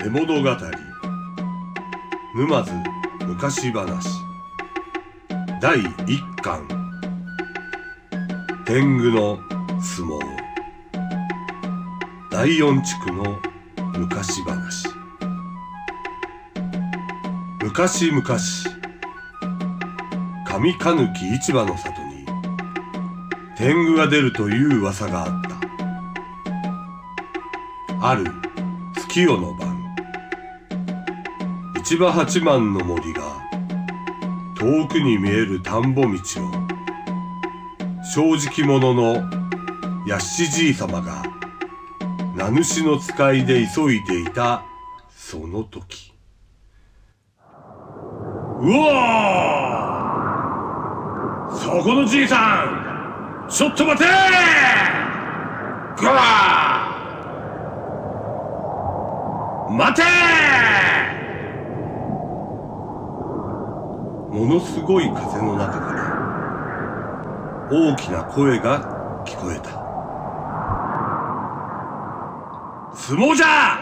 絵物語沼津昔話。第一巻。天狗の相撲。第四地区の昔話。昔々上狸市場の里に。天狗が出るという噂があった。ある月夜の晩。市場八幡の森が遠くに見える田んぼ道を正直者のやしじいさまが名主の使いで急いでいたその時。うわそこのじいさんちょっと待てぐわ待てものすごい風の中から大きな声が聞こえた。相撲じゃ！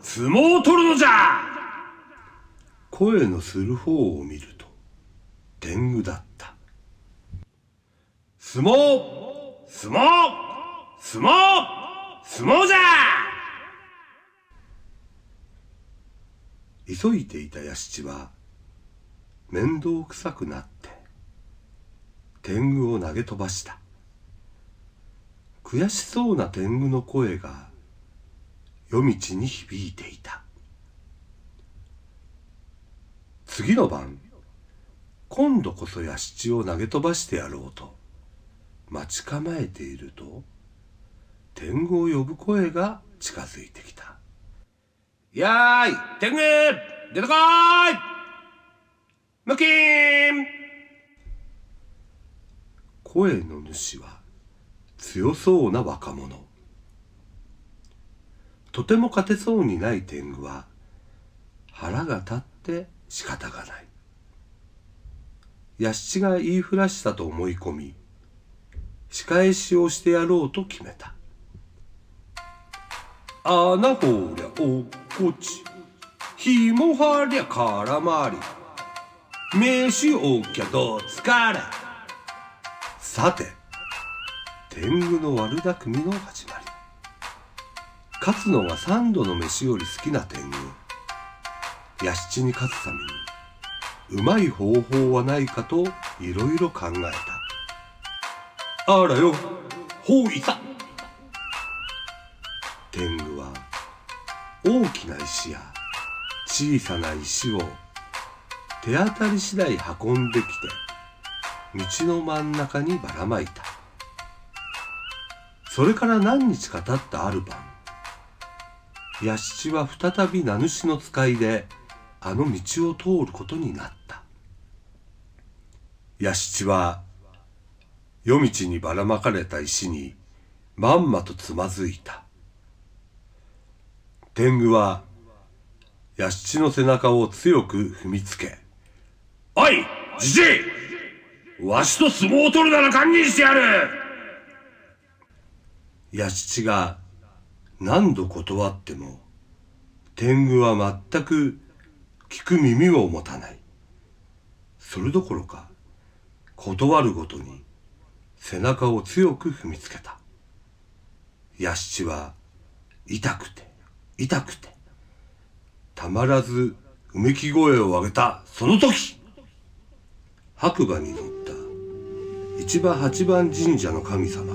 相撲を取るのじゃ！声のする方を見ると天狗だった。相撲！相撲！相撲！相撲じゃ！急いでいた屋敷は面倒くさくなって天狗を投げ飛ばした。悔しそうな天狗の声が夜道に響いていた。次の晩今度こそ屋敷を投げ飛ばしてやろうと待ち構えていると天狗を呼ぶ声が近づいてきた「やーい天狗出てこーい！声の主は強そうな若者。とても勝てそうにない天狗は腹が立って仕方がない。屋敷が言いふらしたと思い込み仕返しをしてやろうと決めた。穴ほりゃおっこちひもはりゃからまり飯おきゃどつかれ。さて天狗の悪巧みの始まり。勝つのが三度の飯より好きな天狗。屋敷に勝つためにうまい方法はないかといろいろ考えた。あらよほういさ天狗は大きな石や小さな石を手当たり次第運んできての真ん中にばらまいた。それから何日か経ったある晩屋敷は再び名主の使いであの道を通ることになった。屋敷は夜道にばらまかれた石にまんまとつまずいた。天狗は屋敷の背中を強く踏みつけ「おいじじい！わしと相撲を取るなら堪忍してやる!」屋敷が何度断っても天狗は全く聞く耳を持たない。それどころか断るごとに背中を強く踏みつけた。屋敷は痛くて痛くてたまらずうめき声を上げたその時。白馬に乗った市場八幡神社の神様が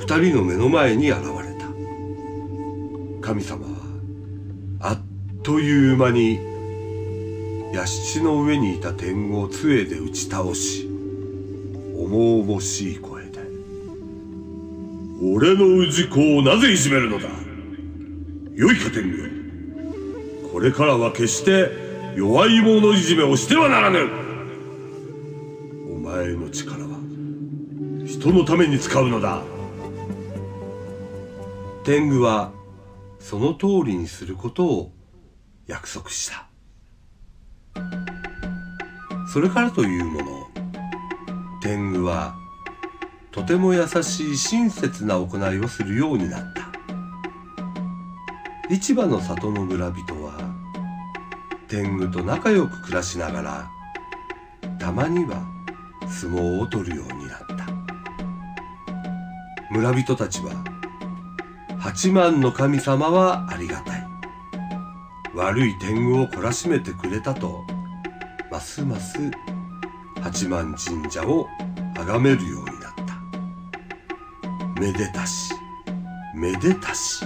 二人の目の前に現れた。神様はあっという間に屋敷の上にいた天狗を杖で打ち倒し重々しい声で「俺の氏子をなぜいじめるのだ？よいか天狗これからは決して弱い者いじめをしてはならぬ。前の力は人のために使うのだ。天狗はその通りにすることを約束した。それからというもの天狗はとても優しい親切な行いをするようになった。市場の里の村人は天狗と仲良く暮らしながらたまには相撲を取るようになった。村人たちは八幡の神様はありがたい。悪い天狗を懲らしめてくれたとますます八幡神社を崇めるようになった。めでたしめでたし。